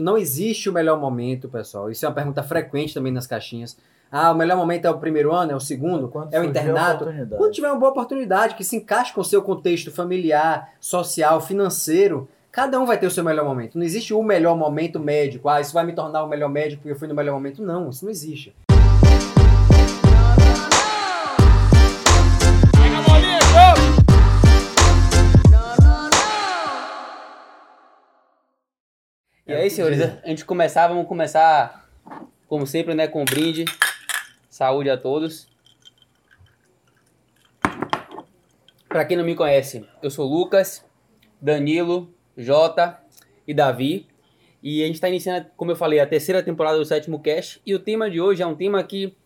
Não existe o melhor momento, pessoal. Isso é uma pergunta frequente também nas caixinhas. Ah, o melhor momento é o primeiro ano, é o segundo, Quando é o internato. Quando tiver uma boa oportunidade que se encaixe com o seu contexto familiar, social, financeiro, cada um vai ter o seu melhor momento. Não existe o melhor momento médico. Ah, isso vai me tornar o melhor médico porque eu fui no melhor momento. Não, isso não existe. E aí, senhores, a gente começar, vamos começar, como sempre, né, com um brinde. Saúde a todos. Pra quem não me conhece, eu sou Lucas, Danilo, Jota e Davi. E a gente está iniciando, como eu falei, a terceira temporada do Sétimo Cast. E o tema de hoje é um tema que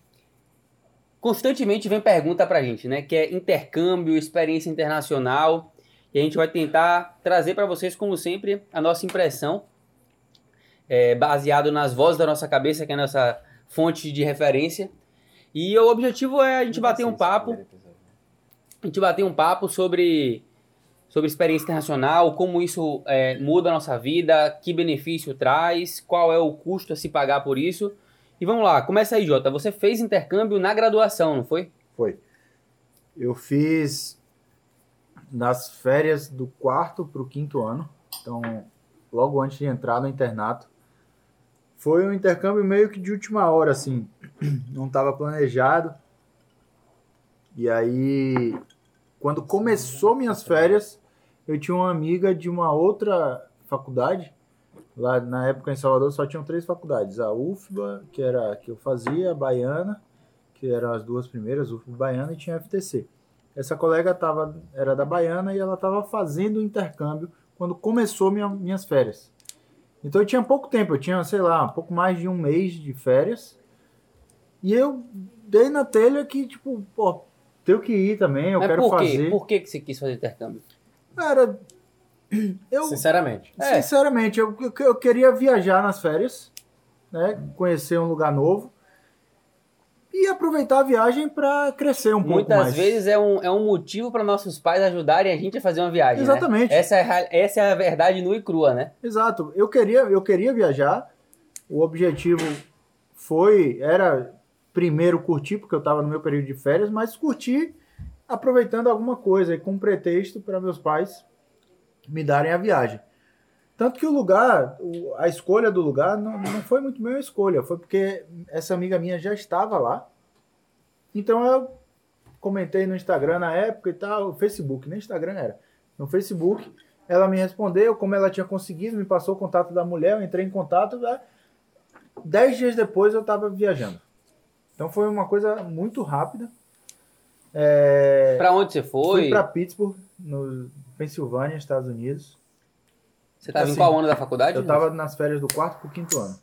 constantemente vem pergunta pra gente, né? Que é intercâmbio, experiência internacional. E a gente vai tentar trazer para vocês, como sempre, a nossa impressão é, baseado nas vozes da nossa cabeça, que é a nossa fonte de referência. E o objetivo é a gente bater um papo, a gente bater um papo sobre, sobre experiência internacional, como isso é, muda a nossa vida, que benefício traz, qual é o custo a se pagar por isso. E vamos lá, começa aí, Jota. Você fez intercâmbio na graduação, não foi? Foi. Eu fiz nas férias do quarto para o quinto ano, então logo antes de entrar no internato. Foi um intercâmbio meio que de última hora, assim, não estava planejado. E aí, quando começou minhas férias, eu tinha uma amiga de uma outra faculdade. Lá na época em Salvador só tinham três faculdades: a UFBA, que era a que eu fazia, a Baiana, que eram as duas primeiras, UFBA Baiana, e tinha a FTC. Essa colega tava, era da Baiana e ela estava fazendo o intercâmbio quando começou minha, minhas férias. Então eu tinha pouco tempo, eu tinha, sei lá, um pouco mais de um mês de férias. E eu dei na telha que, tipo, pô, tenho que ir também, eu Mas quero por quê? fazer. Por que que você quis fazer intercâmbio? Cara, eu, Sinceramente. É. sinceramente, eu, eu, eu queria viajar nas férias, né? Conhecer um lugar novo. E aproveitar a viagem para crescer um pouco Muitas mais. vezes é um, é um motivo para nossos pais ajudarem a gente a fazer uma viagem. né? Exatamente. Essa, é, essa é a verdade nua e crua, né? Exato. Eu queria, eu queria viajar. O objetivo foi, era primeiro curtir, porque eu estava no meu período de férias, mas curtir aproveitando alguma coisa e com um pretexto para meus pais me darem a viagem. Tanto que o lugar, a escolha do lugar não, não foi muito minha escolha, foi porque essa amiga minha já estava lá. Então eu comentei no Instagram na época e tal, Facebook, nem Instagram era. No Facebook, ela me respondeu, como ela tinha conseguido, me passou o contato da mulher, eu entrei em contato. né? Dez dias depois eu estava viajando. Então foi uma coisa muito rápida. É, Pra onde você foi? Fui para Pittsburgh, no Pensilvânia, Estados Unidos. Você tava em assim, qual ano da faculdade? Eu estava nas férias do quarto para o quinto ano.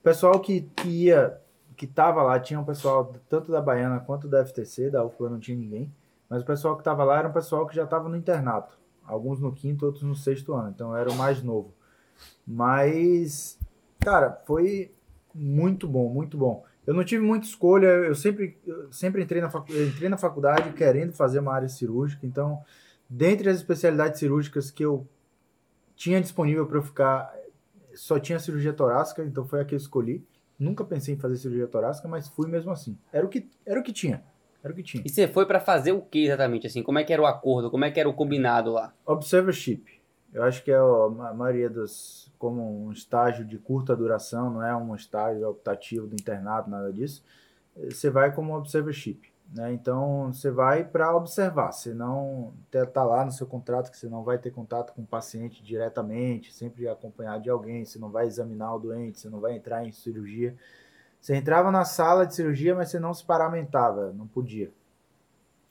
O pessoal que, que ia, que tava lá, tinha um pessoal tanto da Baiana quanto da FTC, da UFLA não tinha ninguém. Mas o pessoal que estava lá era um pessoal que já estava no internato. Alguns no quinto, outros no sexto ano. Então era o mais novo. Mas, cara, foi muito bom, muito bom. Eu não tive muita escolha, eu sempre, eu sempre entrei, na facu- entrei na faculdade querendo fazer uma área cirúrgica, então, dentre as especialidades cirúrgicas que eu tinha disponível para eu ficar, só tinha cirurgia torácica, então foi a que eu escolhi. Nunca pensei em fazer cirurgia torácica, mas fui mesmo assim. Era o que, era o que tinha. Era o que tinha. E você foi pra fazer o que exatamente? Assim, como é que era o acordo? Como é que era o combinado lá? Observership. Eu acho que é a maioria dos. Como um estágio de curta duração, não é um estágio optativo do internato, nada disso. Você vai como observership. Né? Então, você vai para observar. Você não está lá no seu contrato que você não vai ter contato com o paciente diretamente, sempre acompanhado de alguém. Você não vai examinar o doente, você não vai entrar em cirurgia. Você entrava na sala de cirurgia, mas você não se paramentava, não podia.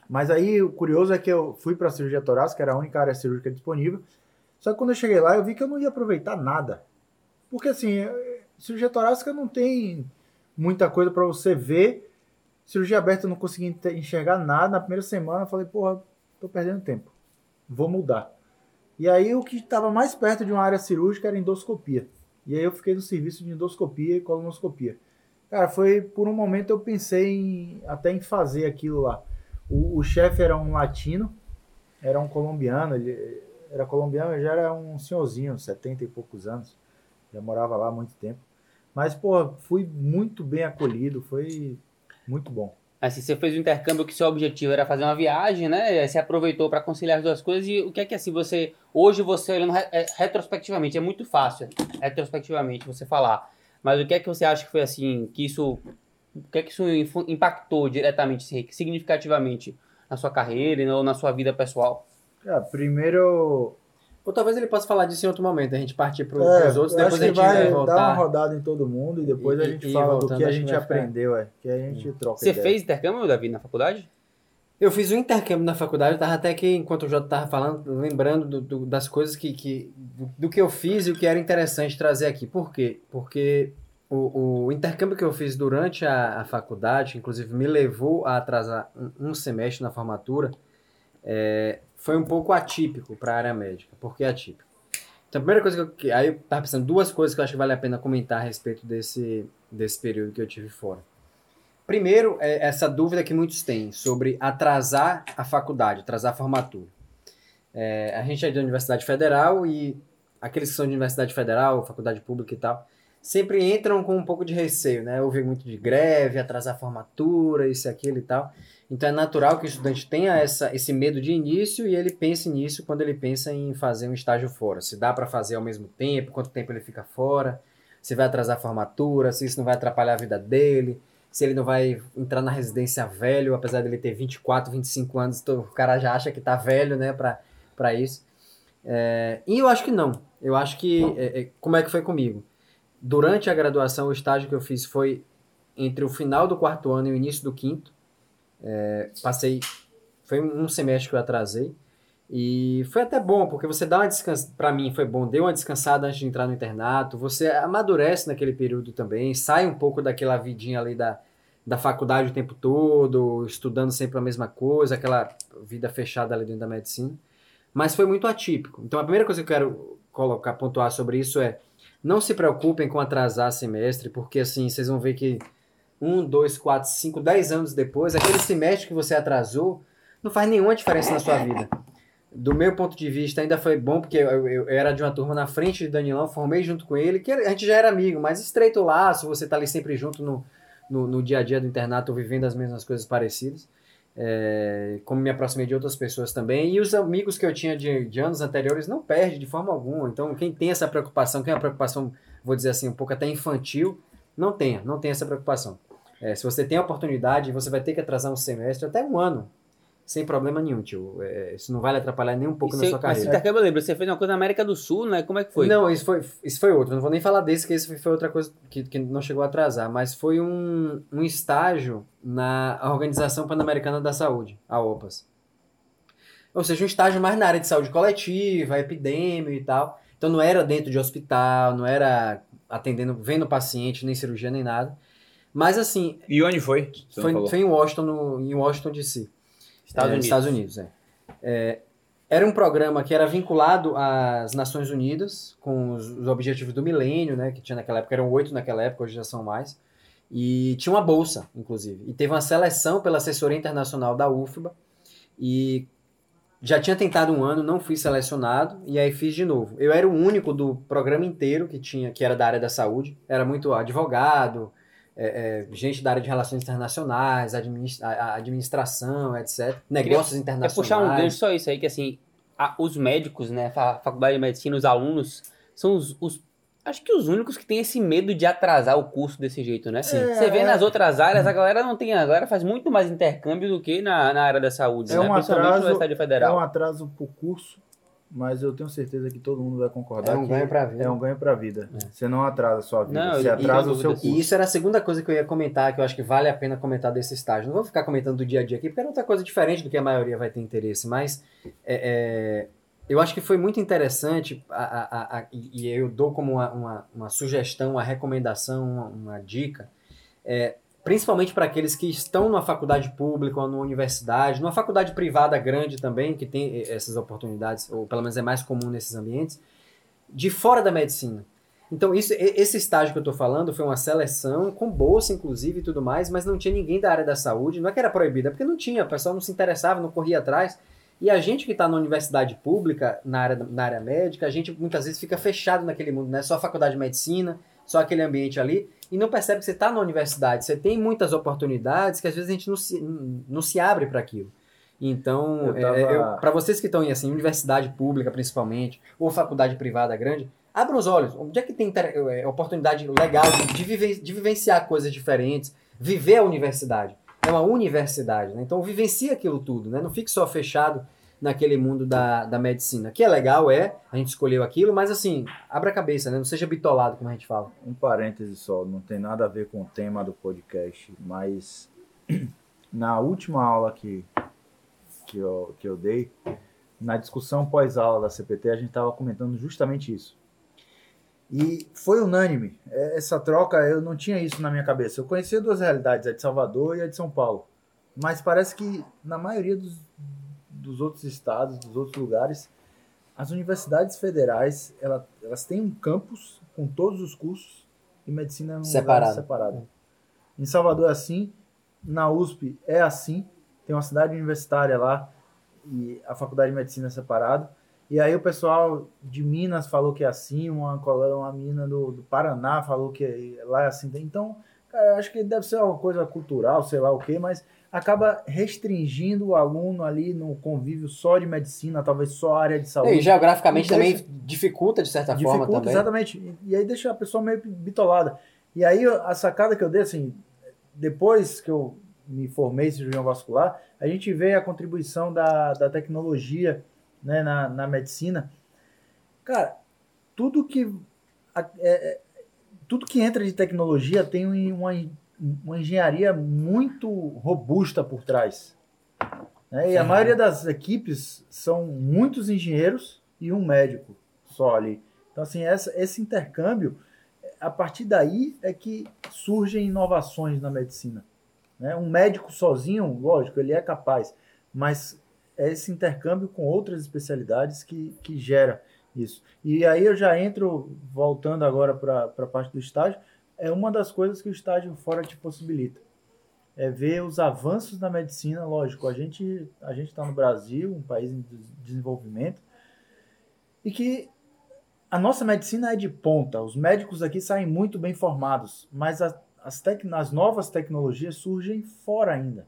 Mas aí o curioso é que eu fui para a cirurgia torácica, era a única área cirúrgica disponível. Só que quando eu cheguei lá, eu vi que eu não ia aproveitar nada. Porque assim, cirurgia torácica não tem muita coisa para você ver. Cirurgia aberta eu não consegui enxergar nada. Na primeira semana eu falei, porra, tô perdendo tempo. Vou mudar. E aí o que estava mais perto de uma área cirúrgica era endoscopia. E aí eu fiquei no serviço de endoscopia e colonoscopia. Cara, foi por um momento eu pensei em, até em fazer aquilo lá. O, o chefe era um latino, era um colombiano, ele era colombiano, já era um senhorzinho, 70 e poucos anos. já morava lá há muito tempo. Mas, pô, fui muito bem acolhido, foi muito bom. Assim, você fez o um intercâmbio que seu objetivo era fazer uma viagem, né? Aí você aproveitou para conciliar as duas coisas. E o que é que assim você hoje você olhando é, retrospectivamente é muito fácil retrospectivamente você falar. Mas o que é que você acha que foi assim que isso o que é que isso impactou diretamente, significativamente na sua carreira ou na sua vida pessoal? É, primeiro ou talvez ele possa falar disso em outro momento, a gente partir para é, os outros, depois a gente vai, vai voltar. dar uma rodada em todo mundo e depois e, a gente fala do que a gente aprendeu, é, que a gente troca Você ideia. fez intercâmbio, Davi, na faculdade? Eu fiz um intercâmbio na faculdade, eu tava até que, enquanto o Jota tava falando, lembrando do, do, das coisas que, que do, do, que eu fiz e o que era interessante trazer aqui. Por quê? Porque o, o intercâmbio que eu fiz durante a, a faculdade, inclusive me levou a atrasar um, um semestre na formatura, é, foi um pouco atípico para a área médica. Por que atípico? Então, a primeira coisa que eu. Aí eu estava pensando duas coisas que eu acho que vale a pena comentar a respeito desse, desse período que eu tive fora. Primeiro, é essa dúvida que muitos têm sobre atrasar a faculdade, atrasar a formatura. É, a gente é de Universidade Federal e aqueles que são de Universidade Federal, faculdade pública e tal, sempre entram com um pouco de receio, né? Ouvir muito de greve, atrasar a formatura, isso e aquilo e tal. Então é natural que o estudante tenha essa, esse medo de início e ele pense nisso quando ele pensa em fazer um estágio fora. Se dá para fazer ao mesmo tempo, quanto tempo ele fica fora, se vai atrasar a formatura, se isso não vai atrapalhar a vida dele, se ele não vai entrar na residência velho, apesar dele ter 24, 25 anos, então o cara já acha que tá velho, né, para isso. É, e eu acho que não. Eu acho que. É, é, como é que foi comigo? Durante a graduação, o estágio que eu fiz foi entre o final do quarto ano e o início do quinto. É, passei. Foi um semestre que eu atrasei. E foi até bom, porque você dá uma descansada. Para mim foi bom, deu uma descansada antes de entrar no internato. Você amadurece naquele período também, sai um pouco daquela vidinha ali da, da faculdade o tempo todo, estudando sempre a mesma coisa, aquela vida fechada ali dentro da medicina. Mas foi muito atípico. Então a primeira coisa que eu quero colocar, pontuar sobre isso é não se preocupem com atrasar semestre, porque assim, vocês vão ver que um, dois, quatro, cinco, dez anos depois, aquele semestre que você atrasou não faz nenhuma diferença na sua vida. Do meu ponto de vista, ainda foi bom, porque eu, eu era de uma turma na frente de Danilão, formei junto com ele, que a gente já era amigo, mas estreito o laço, você tá ali sempre junto no, no, no dia a dia do internato, vivendo as mesmas coisas parecidas. É, como me aproximei de outras pessoas também, e os amigos que eu tinha de, de anos anteriores não perde de forma alguma. Então, quem tem essa preocupação, quem é uma preocupação, vou dizer assim, um pouco até infantil, não tenha, não tenha essa preocupação. É, se você tem a oportunidade, você vai ter que atrasar um semestre, até um ano, sem problema nenhum, tio. É, isso não vai lhe atrapalhar nem um pouco na sua carreira. Mas intercâmbio, eu lembro, você fez uma coisa na América do Sul, né? Como é que foi? Não, isso foi, isso foi outro. Não vou nem falar desse, que esse foi outra coisa que, que não chegou a atrasar. Mas foi um, um estágio na Organização Pan-Americana da Saúde, a OPAS. Ou seja, um estágio mais na área de saúde coletiva, epidêmio e tal. Então não era dentro de hospital, não era atendendo, vendo paciente, nem cirurgia, nem nada. Mas assim. E onde foi? Foi, foi, em Washington, no, em Washington DC. Estados é, Unidos. Estados Unidos, é. é. Era um programa que era vinculado às Nações Unidas, com os, os, objetivos do milênio, né? Que tinha naquela época, eram oito naquela época, hoje já são mais. E tinha uma bolsa, inclusive. E teve uma seleção pela assessoria internacional da UFBA. E já tinha tentado um ano, não fui selecionado, e aí fiz de novo. Eu era o único do programa inteiro que tinha, que era da área da saúde. Era muito advogado, é, é, gente da área de relações internacionais, administra administração, etc. Negócios internacionais. É puxar um gancho só isso aí, que assim, a, os médicos, né, a faculdade de medicina, os alunos, são os, os, Acho que os únicos que têm esse medo de atrasar o curso desse jeito, né? Sim. Você vê nas outras áreas, a galera não tem. A galera faz muito mais intercâmbio do que na, na área da saúde, é né? Um atraso, Federal. É um atraso pro curso mas eu tenho certeza que todo mundo vai concordar. É um ganho para vida. É um ganho para vida. É. Você não atrasa a sua vida, não, você atrasa o seu curso. E isso era a segunda coisa que eu ia comentar, que eu acho que vale a pena comentar desse estágio. Não vou ficar comentando do dia a dia aqui, porque é outra coisa diferente do que a maioria vai ter interesse, mas é, é, eu acho que foi muito interessante, a, a, a, e eu dou como uma, uma, uma sugestão, uma recomendação, uma, uma dica, é, principalmente para aqueles que estão numa faculdade pública ou numa universidade, numa faculdade privada grande também, que tem essas oportunidades, ou pelo menos é mais comum nesses ambientes, de fora da medicina. Então, isso, esse estágio que eu estou falando foi uma seleção, com bolsa, inclusive, e tudo mais, mas não tinha ninguém da área da saúde. Não é que era proibida, é porque não tinha, o pessoal não se interessava, não corria atrás. E a gente que está na universidade pública, na área, na área médica, a gente muitas vezes fica fechado naquele mundo, né? Só a faculdade de medicina, só aquele ambiente ali, e não percebe que você está na universidade. Você tem muitas oportunidades que às vezes a gente não se, não se abre para aquilo. Então, tava... para vocês que estão em assim, universidade pública principalmente, ou faculdade privada grande, abram os olhos. Onde é que tem é, oportunidade legal de, de, de vivenciar coisas diferentes, viver a universidade? É uma universidade, né? Então vivencie aquilo tudo, né? Não fique só fechado naquele mundo da, da medicina. Que é legal, é, a gente escolheu aquilo, mas assim, abra a cabeça, né? Não seja bitolado, como a gente fala. Um parêntese só, não tem nada a ver com o tema do podcast, mas na última aula que, que, eu, que eu dei, na discussão pós-aula da CPT, a gente estava comentando justamente isso. E foi unânime. É, essa troca, eu não tinha isso na minha cabeça. Eu conhecia duas realidades, a de Salvador e a de São Paulo. Mas parece que na maioria dos, dos outros estados, dos outros lugares, as universidades federais, ela, elas têm um campus com todos os cursos e medicina é um separado. separado. Em Salvador é assim, na USP é assim, tem uma cidade universitária lá e a faculdade de medicina é separada. E aí o pessoal de Minas falou que é assim, uma, uma menina do, do Paraná falou que lá é assim. Então, cara, acho que deve ser uma coisa cultural, sei lá o quê, mas acaba restringindo o aluno ali no convívio só de medicina, talvez só área de saúde. E geograficamente e deixa, também dificulta de certa dificulta, forma também. Exatamente. E aí deixa a pessoa meio bitolada. E aí a sacada que eu dei, assim, depois que eu me formei em cirurgião vascular, a gente vê a contribuição da, da tecnologia né, na, na medicina. Cara, tudo que é, é, tudo que entra de tecnologia tem uma, uma engenharia muito robusta por trás. Né? E a maioria das equipes são muitos engenheiros e um médico só ali. Então, assim, essa, esse intercâmbio, a partir daí é que surgem inovações na medicina. Né? Um médico sozinho, lógico, ele é capaz, mas é esse intercâmbio com outras especialidades que, que gera isso. E aí eu já entro, voltando agora para a parte do estágio, é uma das coisas que o estágio fora te possibilita. É ver os avanços da medicina, lógico, a gente a gente está no Brasil, um país em desenvolvimento, e que a nossa medicina é de ponta. Os médicos aqui saem muito bem formados, mas a, as, tec, as novas tecnologias surgem fora ainda.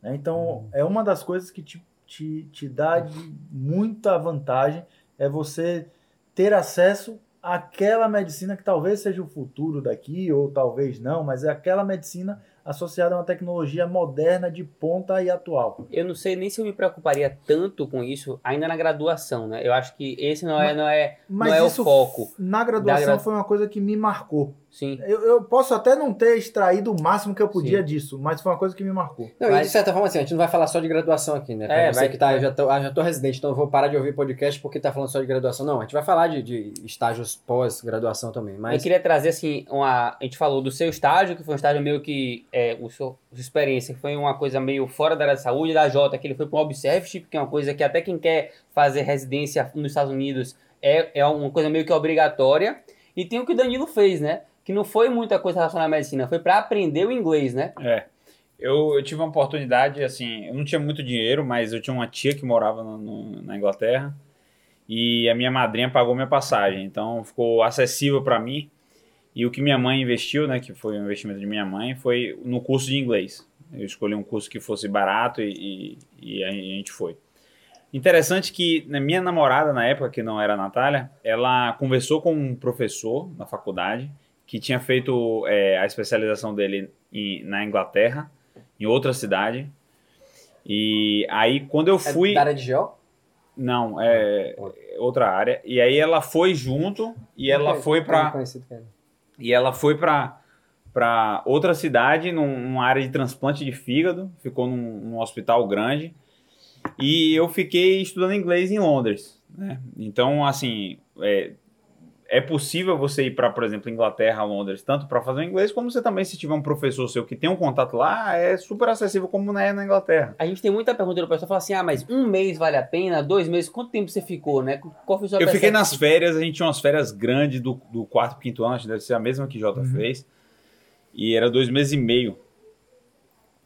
Né? Então, uhum. é uma das coisas que te te, te dá de muita vantagem é você ter acesso àquela medicina que talvez seja o futuro daqui, ou talvez não, mas é aquela medicina associada a uma tecnologia moderna de ponta e atual. Eu não sei nem se eu me preocuparia tanto com isso ainda na graduação, né? Eu acho que esse não é, não é, não é o foco. Na graduação gra... foi uma coisa que me marcou. Sim. Eu, eu, posso até não ter extraído o máximo que eu podia Sim. disso, mas foi uma coisa que me marcou. Não, mas... e de certa forma, assim, a gente não vai falar só de graduação aqui, né? Pra é, você vai... que tá, eu já tô, ah, já tô residente, então eu vou parar de ouvir podcast porque tá falando só de graduação. Não, a gente vai falar de, de estágios pós-graduação também. Mas... Eu queria trazer, assim, uma. A gente falou do seu estágio, que foi um estágio meio que. É, o seu, sua experiência, que foi uma coisa meio fora da área de saúde, da Jota, que ele foi para o Observeship, que é uma coisa que até quem quer fazer residência nos Estados Unidos é, é uma coisa meio que obrigatória. E tem o que o Danilo fez, né? Que não foi muita coisa relacionada à medicina, foi para aprender o inglês, né? É. Eu, eu, tive uma oportunidade, assim, eu não tinha muito dinheiro, mas eu tinha uma tia que morava no, no, na Inglaterra e a minha madrinha pagou minha passagem, então ficou acessível para mim. E o que minha mãe investiu, né, que foi o investimento de minha mãe, foi no curso de inglês. Eu escolhi um curso que fosse barato e, e, e a gente foi. Interessante que na minha namorada, na época, que não era a Natália, ela conversou com um professor na faculdade que tinha feito é, a especialização dele em, na Inglaterra, em outra cidade. E aí, quando eu é fui. É da área de geo? Não, é ah, outra área. E aí ela foi junto e ela foi para E ela foi para para outra cidade, num, numa área de transplante de fígado, ficou num, num, hospital grande. E eu fiquei estudando inglês em Londres. Né? Então, assim, é, é possível você ir para, por exemplo, Inglaterra, Londres, tanto para fazer inglês, como você também, se tiver um professor seu que tem um contato lá, é super acessível como é na Inglaterra. A gente tem muita pergunta do pessoal, fala assim, ah, mas um mês vale a pena, dois meses, quanto tempo você ficou, né? Qual foi Eu fiquei nas férias, a gente tinha umas férias grandes do, do quarto, quinto ano, acho que deve ser a mesma que Jota uhum. fez, e era dois meses e meio.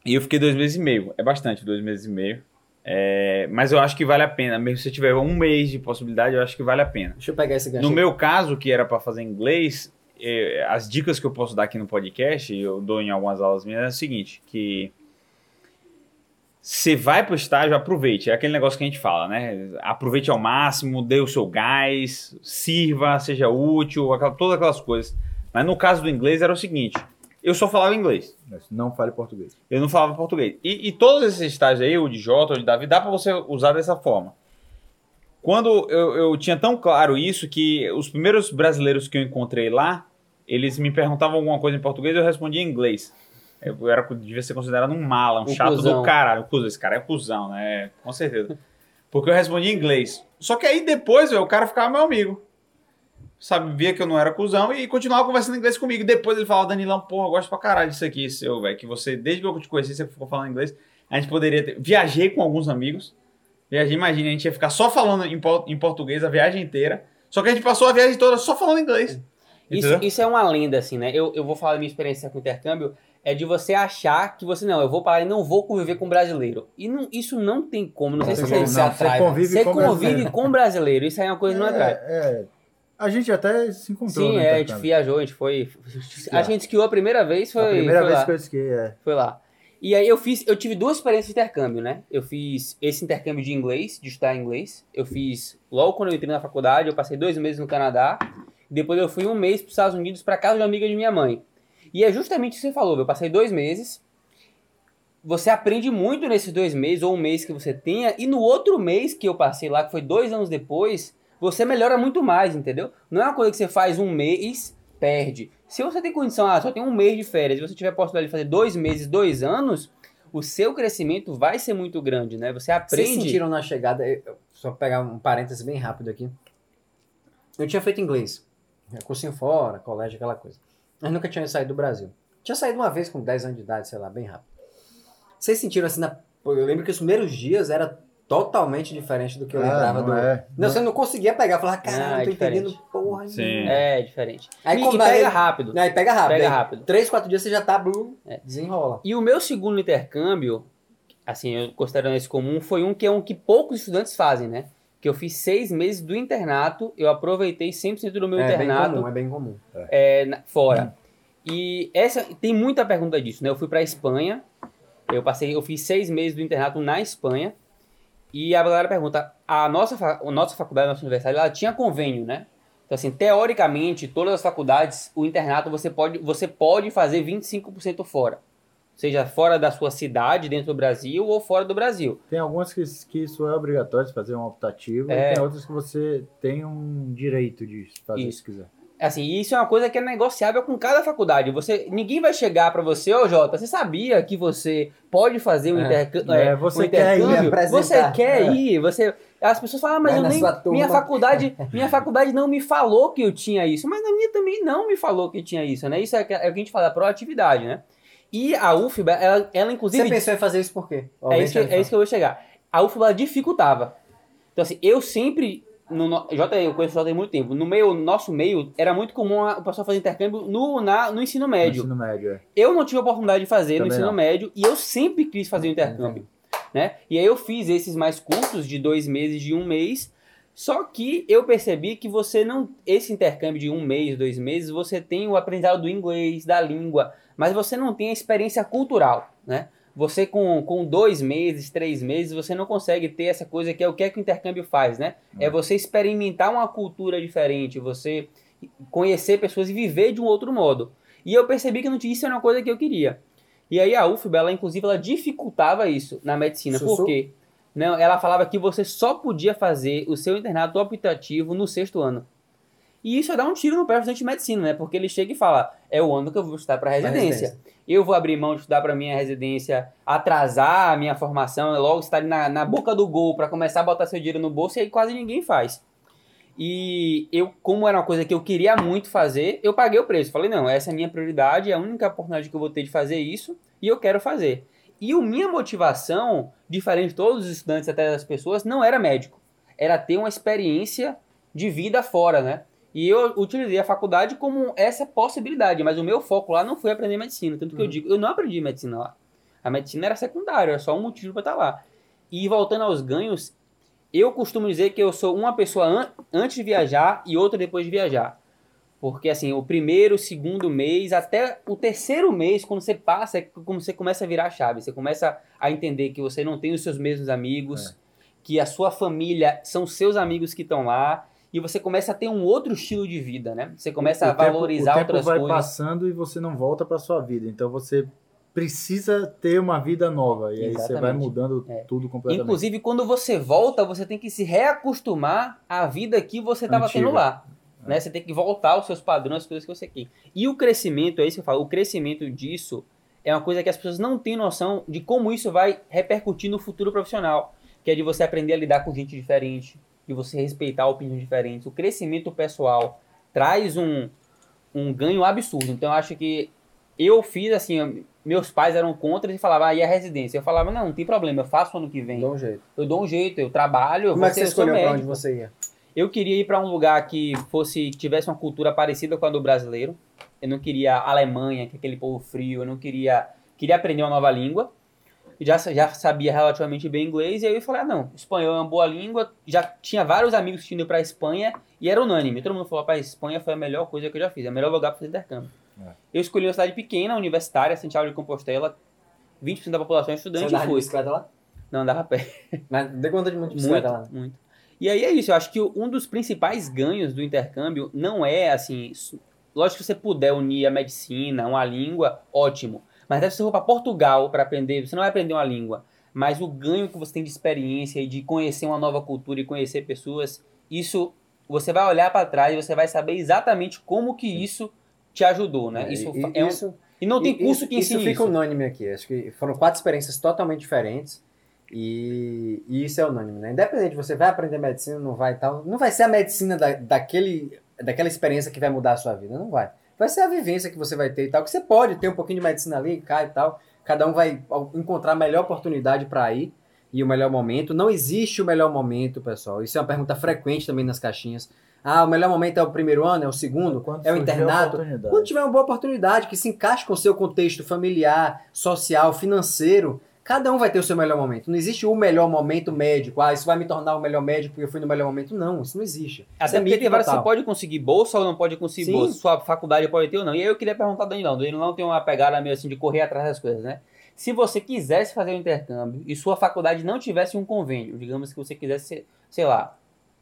E eu fiquei dois meses e meio, é bastante, dois meses e meio. É, mas eu acho que vale a pena. Mesmo se tiver um mês de possibilidade, eu acho que vale a pena. Deixa eu pegar esse gancho. No meu caso, que era para fazer inglês, eh, as dicas que eu posso dar aqui no podcast, eu dou em algumas aulas minhas, é o seguinte, que você vai pro estágio, aproveite. É aquele negócio que a gente fala, né? Aproveite ao máximo, dê o seu gás, sirva, seja útil, aquela- todas aquelas coisas. Mas no caso do inglês era o seguinte, eu só falava inglês. Mas Não fale português. Eu não falava português. E, e todos esses estágios aí, o de Jota, o de Davi, dá pra você usar dessa forma. Quando eu, eu tinha tão claro isso que os primeiros brasileiros que eu encontrei lá, eles me perguntavam alguma coisa em português eu respondia em inglês. Eu era, devia ser considerado um mala, um Um chato cuzão. do caralho. Esse cara é cuzão, né? Com certeza. Porque eu respondia em inglês. Só que aí depois, velho, o cara ficava meu amigo. Sabe, via que eu não era cuzão e continuava conversando inglês comigo. Depois ele falava, Danilão, porra, eu gosto pra caralho disso aqui, seu, velho. Que você, desde que eu te conheci, você ficou falando inglês. A gente poderia ter. Viajei com alguns amigos. Viajei, imagina, a gente ia ficar só falando em, po- em português a viagem inteira. Só que a gente passou a viagem toda só falando inglês. Isso, isso é uma lenda, assim, né? Eu, eu vou falar da minha experiência com intercâmbio, é de você achar que você, não, eu vou parar e não vou conviver com brasileiro. E não- isso não tem como, não sei se Você você... não- se atrai, você convive Você com convive brasileiro. com brasileiro, isso aí é uma coisa que não atrai. É, é. A gente até se encontrou Sim, no é, a gente intercâmbio. viajou, a gente foi... A Esquiar. gente esquiou a primeira vez, foi, A primeira foi vez lá. que eu esquiei, é. Foi lá. E aí eu fiz, eu tive duas experiências de intercâmbio, né? Eu fiz esse intercâmbio de inglês, de estudar inglês. Eu fiz logo quando eu entrei na faculdade, eu passei dois meses no Canadá. Depois eu fui um mês para os Estados Unidos para casa de uma amiga de minha mãe. E é justamente o que você falou, eu passei dois meses. Você aprende muito nesses dois meses, ou um mês que você tenha, e no outro mês que eu passei lá, que foi dois anos depois, você melhora muito mais, entendeu? Não é uma coisa que você faz um mês, perde. Se você tem condição, ah, só tem um mês de férias, e você tiver a possibilidade de fazer dois meses, dois anos, o seu crescimento vai ser muito grande, né? Você Vocês aprende. sentiram na chegada, eu- só pegar um parênteses bem rápido aqui. Eu tinha feito inglês, cursinho fora, colégio, aquela coisa. Mas nunca tinha saído do Brasil. Tinha saído uma vez com 10 anos de idade, sei lá, bem rápido. Vocês sentiram assim, na... eu lembro que os primeiros dias era totalmente diferente do que eu Ah, lembrava não do... é. Não, você não conseguia pegar, falar, caralho, Ah, não é tô entendendo porra Sim. É, diferente. Aí e, como e pega aí- rápido. Aí pega rápido. Pega aí, rápido. Três, quatro dias você já tá, blue, É. desenrola. E o meu segundo intercâmbio, assim, eu considerando esse comum, foi um que é um que poucos estudantes fazem, né? Que eu fiz seis meses do internato, eu aproveitei 100% do meu é bem internato comum, é bem comum. é, na- fora. E essa tem muita pergunta disso, né? Eu fui pra Espanha, eu passei, eu fiz seis meses do internato na Espanha. E a galera pergunta, a nossa, a nossa faculdade, a nossa universidade, ela tinha convênio, né? Então, assim, teoricamente, todas as faculdades, o internato, você pode, você pode fazer 25% fora. Seja fora da sua cidade, dentro do Brasil, ou fora do Brasil. Tem algumas que, que isso é obrigatório fazer um optativo, É. e tem outras que você tem um direito de fazer Isso. se quiser. Assim, isso é uma coisa que é negociável com cada faculdade. Você, ninguém vai chegar pra você, ô Jota, você sabia que você pode fazer um, É. intercâmbio? É, você quer ir intercâmbio? apresentar. Você quer É. ir? Você, as pessoas falam, ah, mas Vai eu nem, minha faculdade, minha faculdade não me falou que eu tinha isso, mas na minha também não me falou que tinha isso, né? Isso é, é o que a gente fala, a proatividade, né? E a UFBA, ela, ela inclusive Você pensou em fazer isso por quê? é isso, que, é isso que eu vou chegar. A UFBA dificultava. Então, assim, eu sempre. No, no, J, eu conheço o Jota há muito tempo. No meio, nosso meio, era muito comum a- o pessoal fazer intercâmbio no, na, no ensino No médio. Ensino médio, é. Eu não tive a oportunidade de fazer no Também ensino não. médio e eu sempre quis fazer o intercâmbio. Né? E aí eu fiz esses mais curtos de dois meses, de um mês. Só que eu percebi que você não. Esse intercâmbio de um mês, dois meses, você tem o aprendizado do inglês, da língua, mas você não tem a experiência cultural, né? Você com, com dois meses, três meses, você não consegue ter essa coisa que é o que é que o intercâmbio faz, né? É você experimentar uma cultura diferente, você conhecer pessoas e viver de um outro modo. E eu percebi que não tinha, isso era uma coisa que eu queria. E aí a UFBA, ela, inclusive, ela dificultava isso na medicina. Sussu? Por quê? Não, ela falava que você só podia fazer o seu internato optativo no sexto ano. E isso é dar um tiro no pé do estudante de medicina, né? Porque ele chega e fala, é o ano que eu vou estudar para residência. residência. Eu vou abrir mão de estudar para minha residência, atrasar a minha formação, logo estar ali na, na boca do gol para começar a botar seu dinheiro no bolso, e aí quase ninguém faz. E eu, como era uma coisa que eu queria muito fazer, eu paguei o preço. Falei, não, essa é a minha prioridade, é a única oportunidade que eu vou ter de fazer isso, e eu quero fazer. E a minha motivação, diferente de todos os estudantes, até das pessoas, não era médico. Era ter uma experiência de vida fora, né? E eu utilizei a faculdade como essa possibilidade, mas o meu foco lá não foi aprender medicina. Tanto que eu digo, eu não aprendi medicina lá. A medicina era secundária, era só um motivo para estar lá. E voltando aos ganhos, eu costumo dizer que eu sou uma pessoa an antes de viajar e outra depois de viajar. Porque assim, o primeiro, segundo mês, até o terceiro mês, quando você passa, é como você começa a virar a chave. Você começa a entender que você não tem os seus mesmos amigos, é. que a sua família são seus amigos que estão lá. E você começa a ter um outro estilo de vida, né? Você começa o a valorizar tempo, o outras tempo vai coisas. passando e você não volta para sua vida. Então você precisa ter uma vida nova. E aí você vai mudando é. tudo completamente. Inclusive, quando você volta, você tem que se reacostumar à vida que você estava tendo lá. É. Né? Você tem que voltar aos seus padrões, as coisas que você quer. E o crescimento, é isso que eu falo, o crescimento disso é uma coisa que as pessoas não têm noção de como isso vai repercutir no futuro profissional. Que é de você aprender a lidar com gente diferente, de você respeitar opiniões diferentes. O crescimento pessoal traz um, um ganho absurdo. Então eu acho que eu fiz assim, meus pais eram contra e falavam, ah, e a residência? Eu falava, não, não tem problema, eu faço ano que vem. Dou um jeito. Eu dou um jeito, eu trabalho. Como é que você escolheu pra onde você ia? Eu queria ir para um lugar que fosse que tivesse uma cultura parecida com a do brasileiro. Eu não queria Alemanha, que é aquele povo frio. Eu não queria queria aprender uma nova língua já, já sabia relativamente bem inglês, e aí eu falei, ah, não, espanhol é uma boa língua, já tinha vários amigos que indo pra Espanha, e era unânime, todo mundo falou, rapaz, Espanha foi a melhor coisa que eu já fiz, é o melhor lugar para fazer intercâmbio. É. Eu escolhi uma cidade pequena, universitária, Santiago de Compostela, 20% da população é estudante, Você andava bicicleta lá? Não, andava a pé. Mas dê conta de muito bicicleta muito, lá? Muito. E aí é isso, eu acho que um dos principais ganhos do intercâmbio não é, assim, lógico que você puder unir a medicina, uma língua, ótimo, mas se você for para Portugal para aprender, você não vai aprender uma língua. Mas o ganho que você tem de experiência e de conhecer uma nova cultura e conhecer pessoas, isso você vai olhar para trás e você vai saber exatamente como que isso te ajudou, né? Isso e, é um, isso, e não tem curso que ensine isso. Isso fica unânime aqui. Acho que foram quatro experiências totalmente diferentes. E, e, isso é unânime, né? Independente, você vai aprender medicina, não vai tal. Não vai ser a medicina da, daquele, daquela experiência que vai mudar a sua vida, não vai vai ser a vivência que você vai ter e tal. Que você pode ter um pouquinho de medicina ali, cai e tal. Cada um vai encontrar a melhor oportunidade para ir e o melhor momento. Não existe o melhor momento, pessoal. Isso é uma pergunta frequente também nas caixinhas. Ah, o melhor momento é o primeiro ano, é o segundo, Quando é o internato. Quando tiver uma boa oportunidade que se encaixe com o seu contexto familiar, social, financeiro, Cada um vai ter o seu melhor momento. Não existe o melhor momento médico. Ah, isso vai me tornar o melhor médico porque eu fui no melhor momento. Não, isso não existe. Até isso porque tem várias, você pode conseguir bolsa ou não pode conseguir Sim. bolsa. Sua faculdade pode ter ou não. E aí eu queria perguntar ao Danilão. Danilão tem uma pegada meio assim de correr atrás das coisas, né? Se você quisesse fazer um intercâmbio e sua faculdade não tivesse um convênio, digamos que você quisesse, sei lá,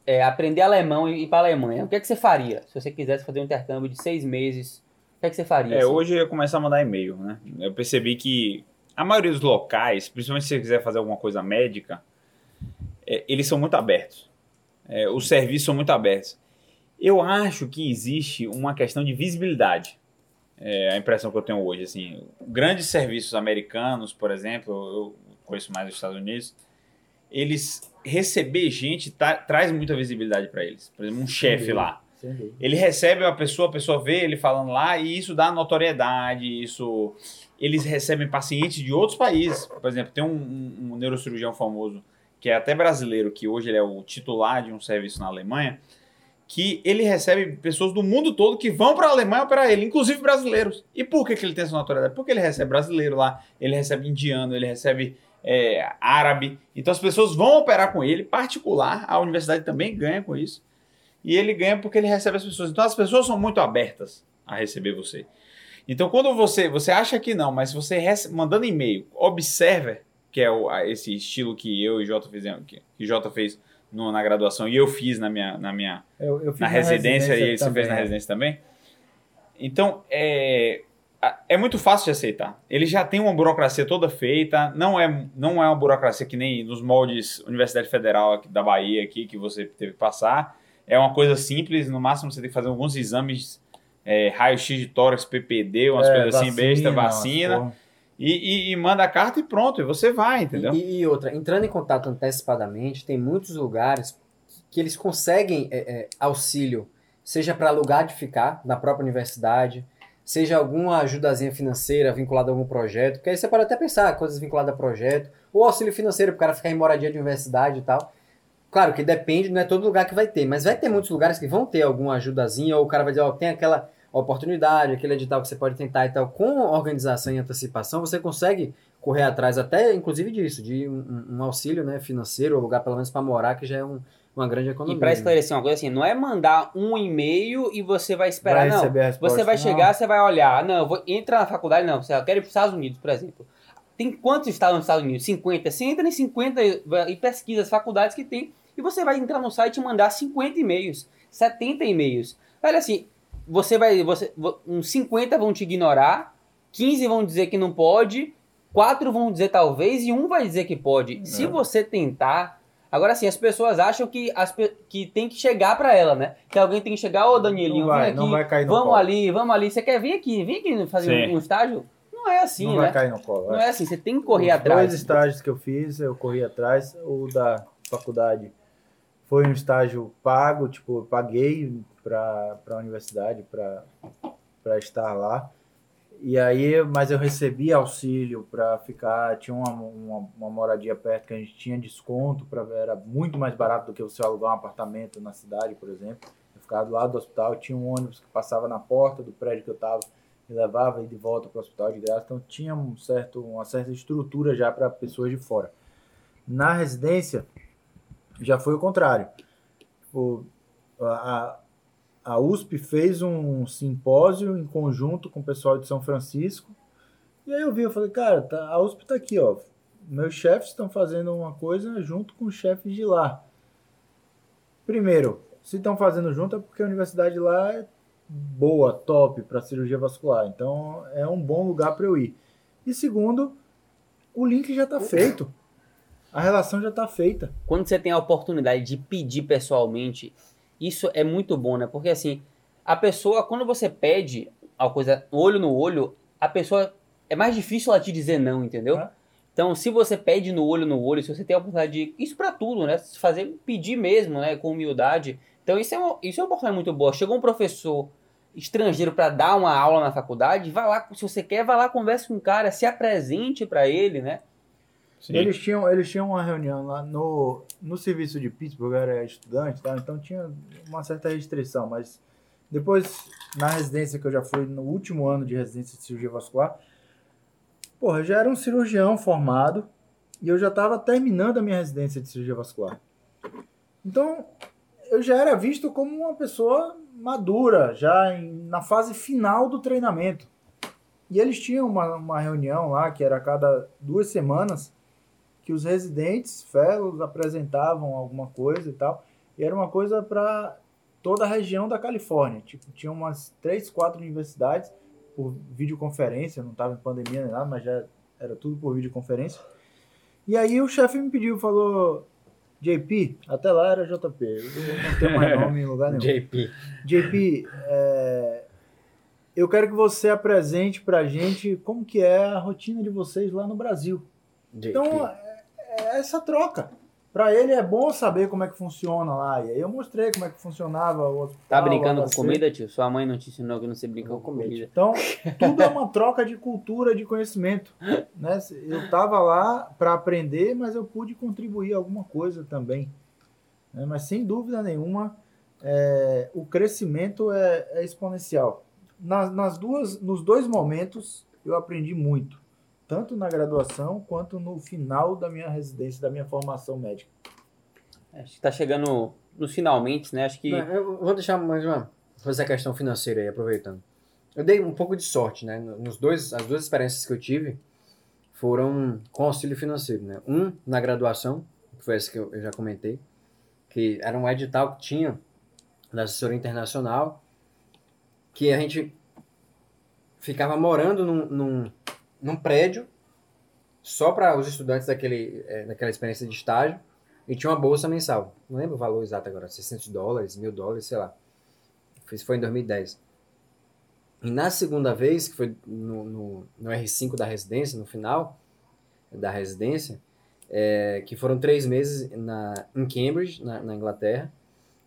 é, aprender alemão e ir para a Alemanha, o que, é que você faria se você quisesse fazer um intercâmbio de seis meses? O que, é que você faria? É, assim? hoje eu ia começar a mandar e-mail, né? Eu percebi que a maioria dos locais, principalmente se você quiser fazer alguma coisa médica, é, eles são muito abertos. É, os serviços são muito abertos. Eu acho que existe uma questão de visibilidade. É a impressão que eu tenho hoje. Assim, grandes serviços americanos, por exemplo, eu conheço mais os Estados Unidos, eles receber gente tá, traz muita visibilidade para eles. Por exemplo, um chefe lá. Ele recebe uma pessoa, a pessoa vê ele falando lá e isso dá notoriedade, isso eles recebem pacientes de outros países. Por exemplo, tem um, um, um, neurocirurgião famoso, que é até brasileiro, que hoje ele é o titular de um serviço na Alemanha, que ele recebe pessoas do mundo todo que vão para a Alemanha operar ele, inclusive brasileiros. E por que, que ele tem essa notoriedade? Porque ele recebe brasileiro lá, ele recebe indiano, ele recebe é, árabe. Então as pessoas vão operar com ele, particular, a universidade também ganha com isso. E ele ganha porque ele recebe as pessoas. Então as pessoas são muito abertas a receber você. Então, quando você você acha que não, mas você recebe, mandando e-mail, observer, que é o, esse estilo que eu e Jota fizemos, que, que Jota fez no, na graduação e eu fiz na minha na minha eu, eu na, residência, e você fez na é. residência também. Então, é é muito fácil de aceitar. Ele já tem uma burocracia toda feita, não é, não é uma burocracia que nem nos moldes Universidade Federal da Bahia aqui que você teve que passar. É uma coisa simples, no máximo você tem que fazer alguns exames é, raio-x de tórax, PPD, umas é, coisas assim, besta, vacina. E, e, e, manda a carta e pronto, e você vai, entendeu? E, e, outra, entrando em contato antecipadamente, tem muitos lugares que eles conseguem é, é auxílio, seja para lugar de ficar na própria universidade, seja alguma ajudazinha financeira vinculada a algum projeto, porque aí você pode até pensar coisas vinculadas a projeto, ou auxílio financeiro para o cara ficar em moradia de universidade e tal. Claro que depende, não é todo lugar que vai ter, mas vai ter muitos lugares que vão ter alguma ajudazinha, ou o cara vai dizer, ó, oh, tem aquela oportunidade, aquele edital que você pode tentar e tal. Com organização e antecipação, você consegue correr atrás até, inclusive, disso, de um, um auxílio né, financeiro, ou lugar pelo menos para morar, que já é um, uma grande economia. E para esclarecer uma coisa assim, não é mandar um e-mail e você vai esperar, Vai não. resposta, Você vai não. chegar, você vai olhar, não, eu vou entra na faculdade, não, você quer ir para os Estados Unidos, por exemplo. Tem quantos estados nos Estados Unidos? 50. Você entra em 50 e pesquisa as faculdades que tem e você vai entrar no site e mandar 50 e-mails, 70 e-mails. Olha assim, você vai, você, vo- uns 50 vão te ignorar, 15 vão dizer que não pode, 4 vão dizer talvez e um vai dizer que pode. Se você tentar, agora sim, as pessoas acham que as que tem que chegar pra ela, né? Que alguém tem que chegar, ô Danielinho, Não vai, aqui, não vai cair no vamos colo. ali, vamos ali, você quer vir aqui, vem aqui fazer um, um estágio? Não é assim, não né? vai cair no colo. Não é. é assim, você tem que correr Os atrás. dois estágios que eu fiz, eu corri atrás. O da faculdade foi um estágio pago, tipo, eu paguei para a universidade para estar lá. E aí, mas eu recebi auxílio para ficar, tinha uma, uma, uma moradia perto que a gente tinha desconto, pra, era muito mais barato do que você alugar um apartamento na cidade, por exemplo. Eu ficava do lado do hospital, tinha um ônibus que passava na porta do prédio que eu estava me levava e de volta para o hospital de graça, então tinha um certo, uma certa estrutura já para pessoas de fora. Na residência, já foi o contrário. O, a, a USP fez um simpósio em conjunto com o pessoal de São Francisco, e aí eu vi, eu falei, cara, tá- a USP está aqui, ó. Meus chefes estão fazendo uma coisa junto com os chefes de lá. Primeiro, se estão fazendo junto é porque a universidade lá é boa, top para cirurgia vascular. Então é um bom lugar para eu ir. E segundo, o link já está feito. A relação já está feita. Quando você tem a oportunidade de pedir pessoalmente, isso é muito bom, né? Porque assim, a pessoa, quando você pede a coisa olho no olho, a pessoa é mais difícil ela te dizer não, entendeu? Então, se você pede no olho no olho, se você tem a oportunidade de. Isso pra tudo, né? Fazer, pedir mesmo, né? Com humildade. Então, isso é uma, isso é uma oportunidade muito boa. Chegou um professor estrangeiro para dar uma aula na faculdade, vai lá, se você quer, vai lá, converse com o cara, se apresente para ele, né? Sim. Eles tinham, eles tinham uma reunião lá no, no serviço de Pittsburgh, era estudante, tá? então tinha uma certa restrição, mas depois, na residência que eu já fui, no último ano de residência de cirurgia vascular, porra, eu já era um cirurgião formado e eu já estava terminando a minha residência de cirurgia vascular. Então, eu já era visto como uma pessoa madura, já em- na fase final do treinamento. E eles tinham uma, uma reunião lá, que era a cada duas semanas, que os residentes, fellows, apresentavam alguma coisa e tal. E era uma coisa para toda a região da Califórnia. Tipo, tinha umas três, quatro universidades por videoconferência, não estava em pandemia nem nada, mas já era tudo por videoconferência. E aí o chefe me pediu, falou, JP, até lá era JP, eu não tenho mais nome em lugar nenhum. JP. JP, é, eu quero que você apresente pra gente como que é a rotina de vocês lá no Brasil. JP. Então, é, essa troca. Pra ele é bom saber como é que funciona lá. E aí eu mostrei como é que funcionava o hospital. Tá brincando com comida, tio? Sua mãe não te ensinou que não se brinca com comer, comida. Então, tudo é uma troca de cultura, de conhecimento. Né? Eu tava lá para aprender, mas eu pude contribuir alguma coisa também. né? Mas sem dúvida nenhuma, é, o crescimento é, é exponencial. Nas, nas duas, nos dois momentos, eu aprendi muito. Tanto na graduação quanto no final da minha residência, da minha formação médica. Acho que tá chegando nos finalmente, né? Acho que. Não, eu vou deixar mais uma. Fazer a questão financeira aí, aproveitando. Eu dei um pouco de sorte, né? Nos dois, as duas experiências que eu tive foram com auxílio financeiro, né? Um na graduação, que foi essa que eu, eu já comentei, que era um edital que tinha da assessoria internacional, que a gente ficava morando num, num, num prédio só para os estudantes daquele, eh, daquela experiência de estágio e tinha uma bolsa mensal. Não lembro o valor exato agora, 600 dólares, mil dólares, sei lá. Isso foi em 2010. E na segunda vez, que foi no, no, no R5 da residência, no final da residência, é, que foram três meses na, em Cambridge, na, na Inglaterra,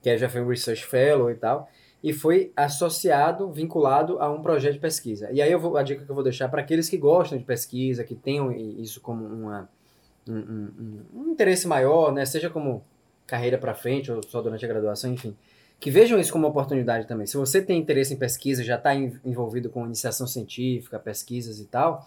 que já foi um Research Fellow e tal, e foi associado, vinculado a um projeto de pesquisa. E aí eu vou, a dica que eu vou deixar para aqueles que gostam de pesquisa, que tenham isso como uma, um, um- um- interesse maior, né? seja como carreira para frente ou só durante a graduação, enfim, que vejam isso como uma oportunidade também. Se você tem interesse em pesquisa, já está envolvido com iniciação científica, pesquisas e tal,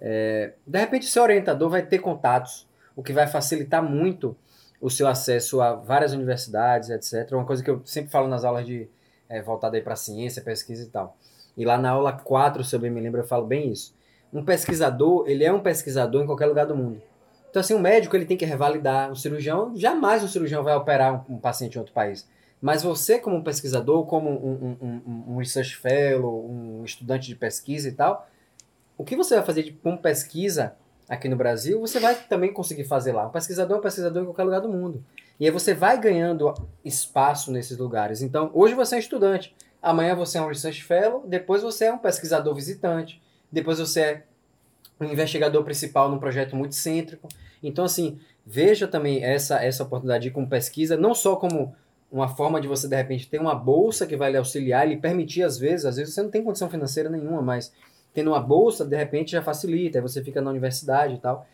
É, de repente, seu orientador vai ter contatos, o que vai facilitar muito o seu acesso a várias universidades, etc. Uma coisa que eu sempre falo nas aulas de é, voltada para ciência, pesquisa e tal. E lá na aula 4, se eu bem me lembro, eu falo bem isso. Um pesquisador, ele é um pesquisador em qualquer lugar do mundo. Então, assim, um médico ele tem que revalidar. Um cirurgião, jamais um cirurgião vai operar um, um paciente em outro país. Mas você, como um pesquisador, como um, um, um, um research fellow, um estudante de pesquisa e tal, o que você vai fazer de, com pesquisa aqui no Brasil, você vai também conseguir fazer lá. Um pesquisador é um pesquisador em qualquer lugar do mundo. E aí você vai ganhando espaço nesses lugares. Então, hoje você é estudante, amanhã você é um research fellow, depois você é um pesquisador visitante, depois você é um investigador principal num projeto muito cêntrico. Então, assim, veja também essa, essa oportunidade com pesquisa, não só como uma forma de você, de repente, ter uma bolsa que vai lhe auxiliar, lhe permitir, às vezes, às vezes você não tem condição financeira nenhuma, mas tendo uma bolsa, de repente, já facilita, aí você fica na universidade e tal.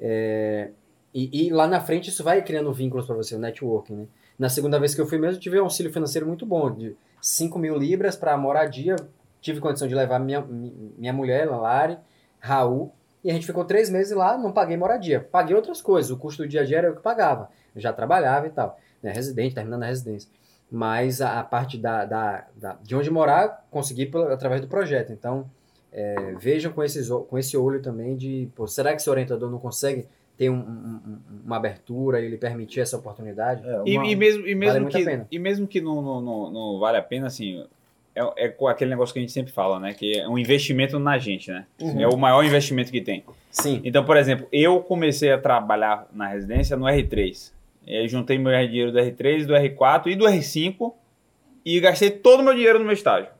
É, e, e, lá na frente isso vai criando vínculos para você, o networking, né? Na segunda vez que eu fui mesmo, tive um auxílio financeiro muito bom, de 5 mil libras para moradia. Tive condição de levar minha, minha mulher, Lari, Raul, e a gente ficou três meses lá, não paguei moradia. Paguei outras coisas, o custo do dia a dia era eu que pagava. Eu já trabalhava e tal, né? residente, terminando a residência. Mas a, a parte da, da, da, de onde morar, consegui pelo, através do projeto. Então, é, vejam com, esses, com esse olho também de, pô, será que esse orientador não consegue ter um, um, uma abertura e lhe permitir essa oportunidade. É, uma, e, e, mesmo, e, mesmo vale que, e mesmo que não, não, não, não, vale a pena, assim, é, é aquele negócio que a gente sempre fala, né? Que é um investimento na gente, né? Uhum. É o maior investimento que tem. Sim. Então, por exemplo, eu comecei a trabalhar na residência no R3. E aí juntei meu dinheiro do R3, do R4 e do R5 e gastei todo o meu dinheiro no meu estágio.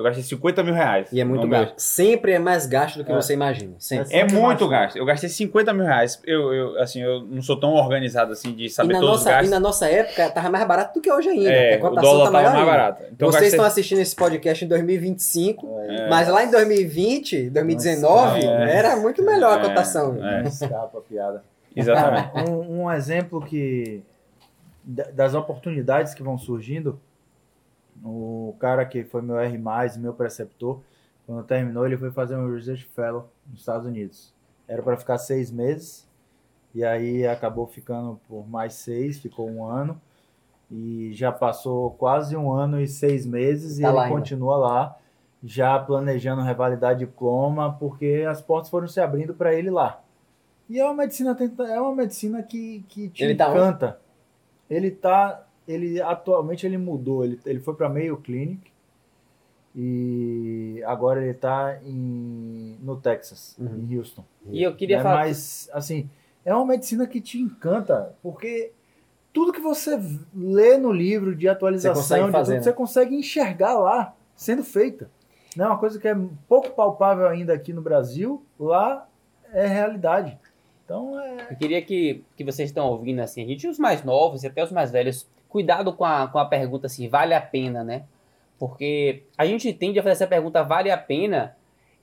Eu gastei 50 mil reais. E é muito gasto. Sempre é mais gasto do que é. você imagina. Sempre. É, muito gasto. Eu gastei 50 mil reais. Eu, eu, assim, eu não sou tão organizado assim de saber todos nossa, os gastos. E na nossa época tava mais barato do que hoje ainda. É, a cotação o dólar tá tava mais barato. Então, Vocês gastei... estão assistindo esse podcast em 2025, é. mas lá em 2020, 2019, é. era muito melhor a é. cotação. É. Escapa a piada. Exatamente. um, um exemplo que das oportunidades que vão surgindo o cara que foi meu R+, meu preceptor, quando terminou, ele foi fazer um Research Fellow nos Estados Unidos. Era para ficar seis meses, e aí acabou ficando por mais seis, ficou um ano, e já passou quase um ano e seis meses, tá e ele ainda. continua lá, já planejando revalidar diploma, porque as portas foram se abrindo para ele lá. E é uma medicina, é uma medicina que, que te ele tá encanta. Tá ele está ele atualmente ele mudou, ele, ele foi para Mayo Clinic e agora ele está no Texas, uhum. em Houston. E eu queria é, falar. Mas, assim, é uma medicina que te encanta, porque tudo que você lê no livro de atualização, você, fazer, tudo, né? você consegue enxergar lá, sendo feita. Não é uma coisa que é pouco palpável ainda aqui no Brasil, lá é realidade. Então é... Eu queria que, que vocês estão ouvindo assim, a gente, os mais novos e até os mais velhos, cuidado com a, com a pergunta se vale a pena, né? Porque a gente tende a fazer essa pergunta, vale a pena?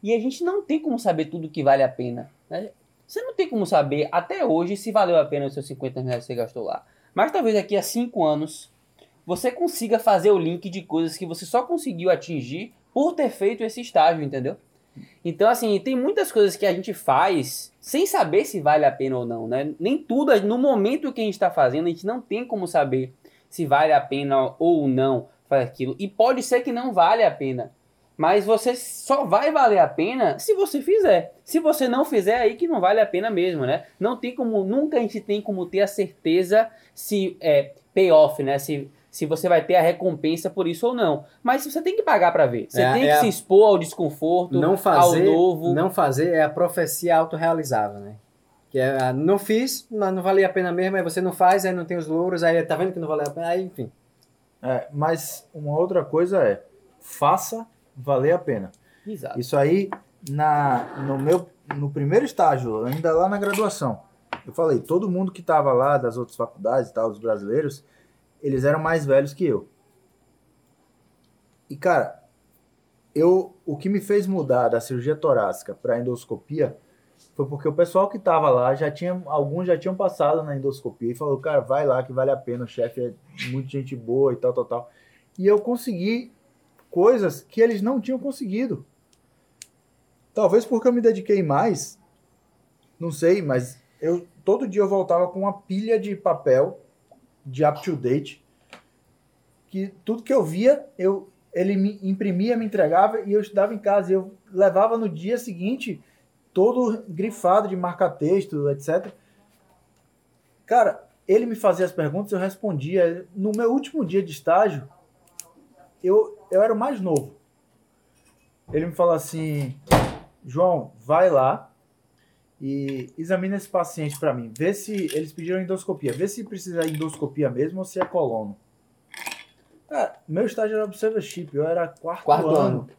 E a gente não tem como saber tudo que vale a pena. Né? Você não tem como saber até hoje se valeu a pena os seus 50 reais que você gastou lá. Mas talvez daqui a 5 anos você consiga fazer o link de coisas que você só conseguiu atingir por ter feito esse estágio, entendeu? Então, assim, tem muitas coisas que a gente faz sem saber se vale a pena ou não, né? Nem tudo, no momento que a gente está fazendo, a gente não tem como saber se vale a pena ou não fazer aquilo. E pode ser que não vale a pena. Mas você só vai valer a pena se você fizer. Se você não fizer, aí que não vale a pena mesmo, né? Não tem como, nunca a gente tem como ter a certeza se é payoff, né? Se, se você vai ter a recompensa por isso ou não. Mas você tem que pagar para ver. Você é, tem é que a... se expor ao desconforto, não fazer, ao novo. Não fazer é a profecia autorrealizável, né? Que é, ah, não fiz, não, não valia a pena mesmo, aí você não faz, aí não tem os louros, aí tá vendo que não valeu a pena, aí enfim. É, mas uma outra coisa é, faça valer a pena. Exato. Isso aí, na, no meu no primeiro estágio, ainda lá na graduação, eu falei, todo mundo que estava lá das outras faculdades e tal, os brasileiros, eles eram mais velhos que eu. E cara, eu o que me fez mudar da cirurgia torácica para endoscopia foi porque o pessoal que tava lá já tinha, alguns já tinham passado na endoscopia e falou, cara, vai lá que vale a pena, o chefe é muito gente boa e tal, tal, tal. E eu consegui coisas que eles não tinham conseguido. Talvez porque eu me dediquei mais, não sei, mas eu todo dia eu voltava com uma pilha de papel de up to date, que tudo que eu via, eu ele me imprimia, me entregava e eu estudava em casa. E eu levava no dia seguinte todo grifado de marca-texto, etc. Cara, ele me fazia as perguntas, eu respondia. No meu último dia de estágio, eu, eu era o mais novo. Ele me falou assim: João, vai lá e examina esse paciente para mim. Vê se eles pediram endoscopia. Vê se precisa de endoscopia mesmo ou se é colono. Cara, meu estágio era observership, eu era quarto, Quarto ano. ano.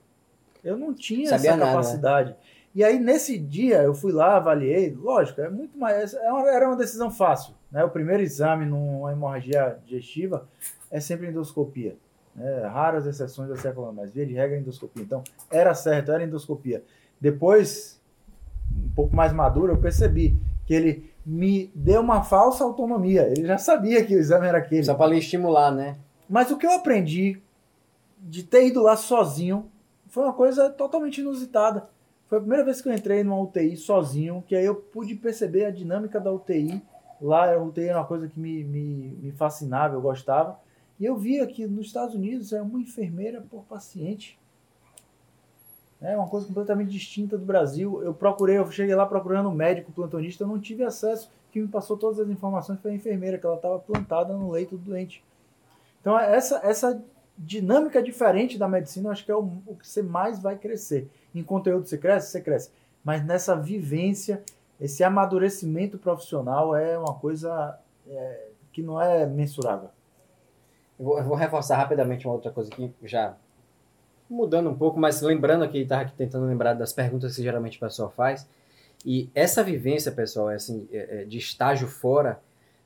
Eu não tinha Sabia essa nada, né? E aí, nesse dia, eu fui lá, avaliei. Lógico, é muito mais. é Era uma decisão fácil. Né? O primeiro exame numa hemorragia digestiva é sempre endoscopia. Né? Raras exceções da século, mas via de regra é endoscopia. Então, era certo, era endoscopia. Depois, um pouco mais maduro, eu percebi que ele me deu uma falsa autonomia. Ele já sabia que o exame era aquele. Só para lhe estimular, né? Mas o que eu aprendi de ter ido lá sozinho foi uma coisa totalmente inusitada. Foi a primeira vez que eu entrei numa UTI sozinho, que aí eu pude perceber a dinâmica da UTI. Lá a UTI era uma coisa que me, me, me fascinava, eu gostava. E eu via que nos Estados Unidos é uma enfermeira por paciente. É uma coisa completamente distinta do Brasil. Eu procurei, eu cheguei lá procurando um médico plantonista, eu não tive acesso. Quem me passou todas as informações foi a enfermeira, que ela estava plantada no leito do doente. Então, essa, essa dinâmica diferente da medicina, eu acho que é o, o que você mais vai crescer. Em conteúdo você cresce, você cresce. Mas nessa vivência, esse amadurecimento profissional é uma coisa é, que não é mensurável. Eu vou, eu vou reforçar rapidamente uma outra coisa aqui, já mudando um pouco, mas lembrando aqui, estava aqui tentando lembrar das perguntas que geralmente o pessoal faz. E essa vivência, pessoal, é assim, é- é de estágio fora,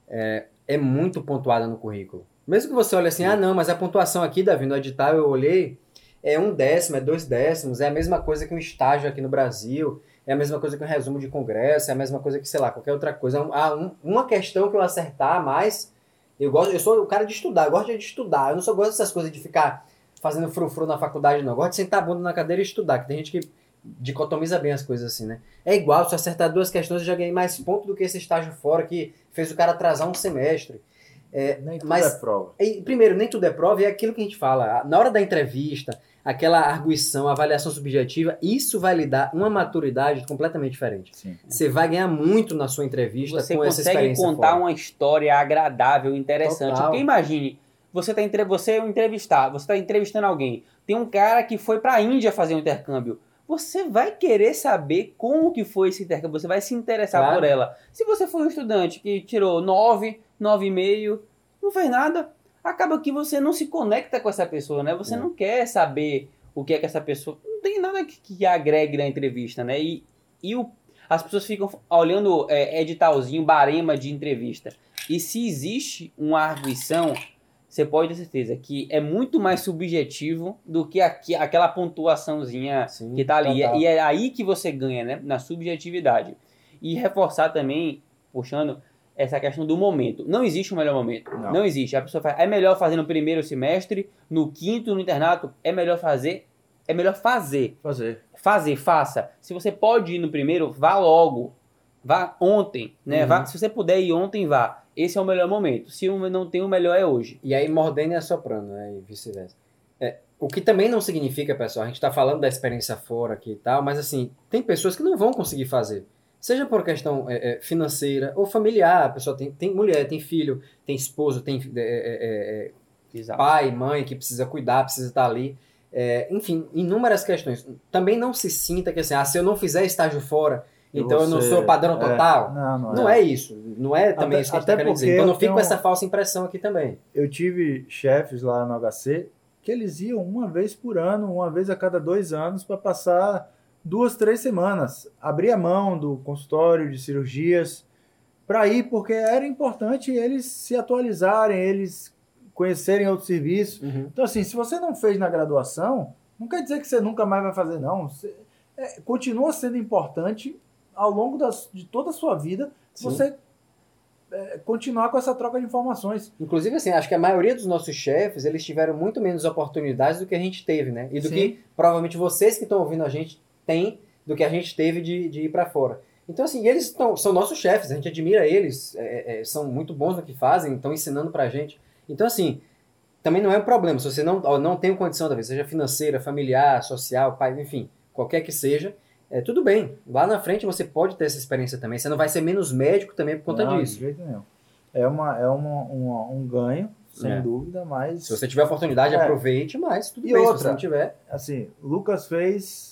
é, é muito pontuada no currículo. Mesmo que você olhe assim, ah, não, mas a pontuação aqui, Davi, no edital eu olhei, é um décimo, é dois décimos, é a mesma coisa que um estágio aqui no Brasil, é a mesma coisa que um resumo de congresso, é a mesma coisa que, sei lá, qualquer outra coisa. Ah, um- uma questão que eu acertar mais, eu gosto, eu sou o cara de estudar, eu gosto de estudar, eu não só gosto dessas coisas de ficar fazendo frufru na faculdade, não. Eu gosto de sentar a bunda na cadeira e estudar, que tem gente que dicotomiza bem as coisas assim, né? É igual, se eu acertar duas questões, eu já ganhei mais ponto do que esse estágio fora que fez o cara atrasar um semestre. É, Nem tudo mas é prova. e, primeiro, nem tudo é prova, e é aquilo que a gente fala. Na hora da entrevista, aquela arguição, avaliação subjetiva, isso vai lhe dar uma maturidade completamente diferente. Sim. Você vai ganhar muito na sua entrevista Você com essa consegue experiência contar fora. uma história agradável, interessante. Total. Porque imagine, você tá entre... você é um entrevistar, você está entrevistando alguém. Tem um cara que foi para a Índia fazer um intercâmbio. Você vai querer saber como que foi esse intercâmbio, você vai se interessar Claro. por ela. Se você for um estudante que tirou 9, 9,5, não fez nada, acaba que você não se conecta com essa pessoa, né? Você É. não quer saber o que é que essa pessoa. Não tem nada que, que agregue na entrevista, né? E, e o, as pessoas ficam olhando é, editalzinho, barema de entrevista. E se existe uma arguição, você pode ter certeza que é muito mais subjetivo do que aqui, aquela pontuaçãozinha Sim, que tá ali. total. E é aí que você ganha, né? Na subjetividade. E reforçar também, puxando essa questão do momento. Não existe um melhor momento. Não. Não, existe. A pessoa faz, é melhor fazer no primeiro semestre, no quinto, no internato, é melhor fazer. É melhor fazer. Fazer. Fazer, faça. Se você pode ir no primeiro, vá logo. Vá ontem, né? Uhum. Vá, se você puder ir ontem, vá. Esse é o melhor momento. Se um não tem, o melhor é hoje. E aí mordendo e assoprando, né? E vice-versa. É, o que também não significa, pessoal, a gente tá falando da experiência fora aqui e tal, mas assim, tem pessoas que não vão conseguir fazer. Seja por questão é, é, financeira ou familiar, a pessoa tem, tem mulher, tem filho, tem esposo, tem é, é, é, pai, mãe que precisa cuidar, precisa estar ali. É, enfim, inúmeras questões. Também não se sinta que assim, ah, se eu não fizer estágio fora, então eu não Você- sou padrão é, total. não, não, Não é isso. Não é também Até- isso que gente até tá dizer. Então não eu fique com tenho- essa falsa impressão aqui também. eu tive chefes lá no HC que eles iam uma vez por ano, uma vez a cada dois anos, para passar duas, três semanas. Abrir a mão do consultório de cirurgias para ir, porque era importante eles se atualizarem, eles conhecerem outros serviços. Então, assim, se você não fez na graduação, não quer dizer que você nunca mais vai fazer, não. Você- é, continua sendo importante ao longo das- de toda a sua vida Sim. você é, continuar com essa troca de informações. Inclusive, assim, acho que a maioria dos nossos chefes, eles tiveram muito menos oportunidades do que a gente teve, né? E do Sim. que provavelmente vocês que estão ouvindo a gente têm do que a gente teve de, de ir para fora. Então, assim, eles tão, são nossos chefes, a gente admira eles, é, é, são muito bons no que fazem, estão ensinando pra gente. Então, assim, também não é um problema. Se você não, não tem condição, talvez, seja financeira, familiar, social, pai, enfim, qualquer que seja, é, tudo bem. Lá na frente você pode ter essa experiência também. Você não vai ser menos médico também por conta não, disso. De jeito nenhum. É, uma, é uma, uma um ganho, sem É. dúvida, mas. Se você tiver oportunidade, É. aproveite, mas tudo E bem. Se outra? você não tiver, Assim, Lucas fez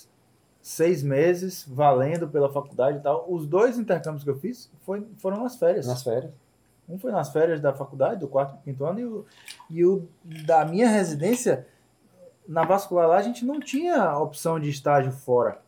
seis meses valendo pela faculdade e tal. Os dois intercâmbios que eu fiz foi, foram nas férias. nas férias. Um foi nas férias da faculdade, do quarto e quinto ano, e o, e o da minha residência, na vascular lá, a gente não tinha opção de estágio fora.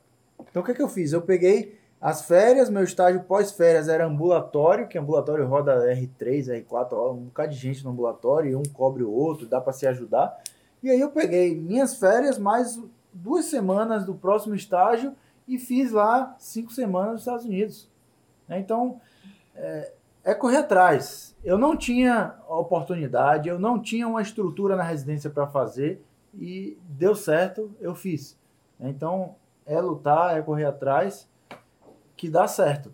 Então o que, é que eu fiz? Eu peguei as férias, meu estágio pós-férias era ambulatório, que ambulatório roda R3, R4, roda um bocado de gente no ambulatório, e um cobre o outro, dá para se ajudar. E aí eu peguei minhas férias, mais duas semanas do próximo estágio, e fiz lá cinco semanas nos Estados Unidos. Né? Então, é correr atrás. Eu não tinha oportunidade, eu não tinha uma estrutura na residência para fazer e deu certo, eu fiz. Então, é lutar, é correr atrás que dá certo.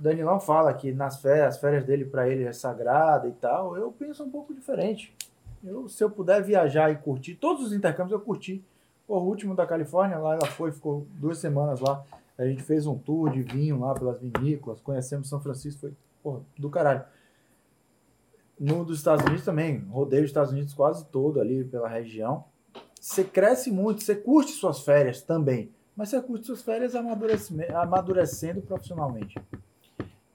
Danilão fala que nas férias, as férias dele para ele é sagrada e tal. Eu penso um pouco diferente. Eu, se eu puder viajar e curtir, todos os intercâmbios eu curti. Pô, o último da Califórnia, lá ela foi, ficou duas semanas lá. A gente fez um tour de vinho lá pelas vinícolas, conhecemos São Francisco, foi porra, do caralho. No dos Estados Unidos também, rodei os Estados Unidos quase todo ali pela região. Você cresce muito, você curte suas férias também, mas você curte suas férias amadurecendo profissionalmente.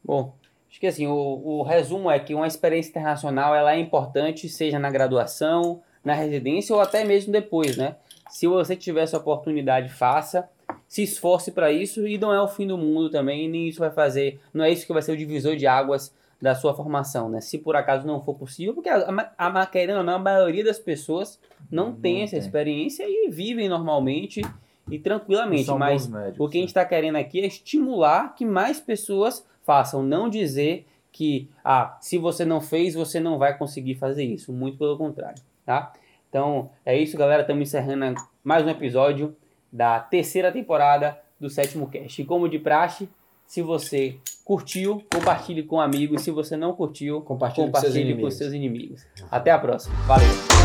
Bom, acho que assim, o, o resumo é que uma experiência internacional ela é importante, seja na graduação, na residência ou até mesmo depois, né? Se você tiver essa oportunidade, faça, se esforce para isso e não é o fim do mundo também, nem isso vai fazer, não é isso que vai ser o divisor de águas da sua formação, né? Se por acaso não for possível, porque a, a, a querendo não, a maioria das pessoas não, Não tem essa tem. experiência e vivem normalmente e tranquilamente, São mas médicos, o que a gente né? está querendo aqui é estimular que mais pessoas façam, não dizer que, ah, se você não fez, você não vai conseguir fazer isso. Muito pelo contrário, tá? Então, é isso, galera. Estamos encerrando mais um episódio da terceira temporada do Sétimo Cast. E como de praxe, se você curtiu, compartilhe com amigos. Se você não curtiu, Compartilhe com seus compartilhe com inimigos. seus inimigos. Até a próxima. Valeu!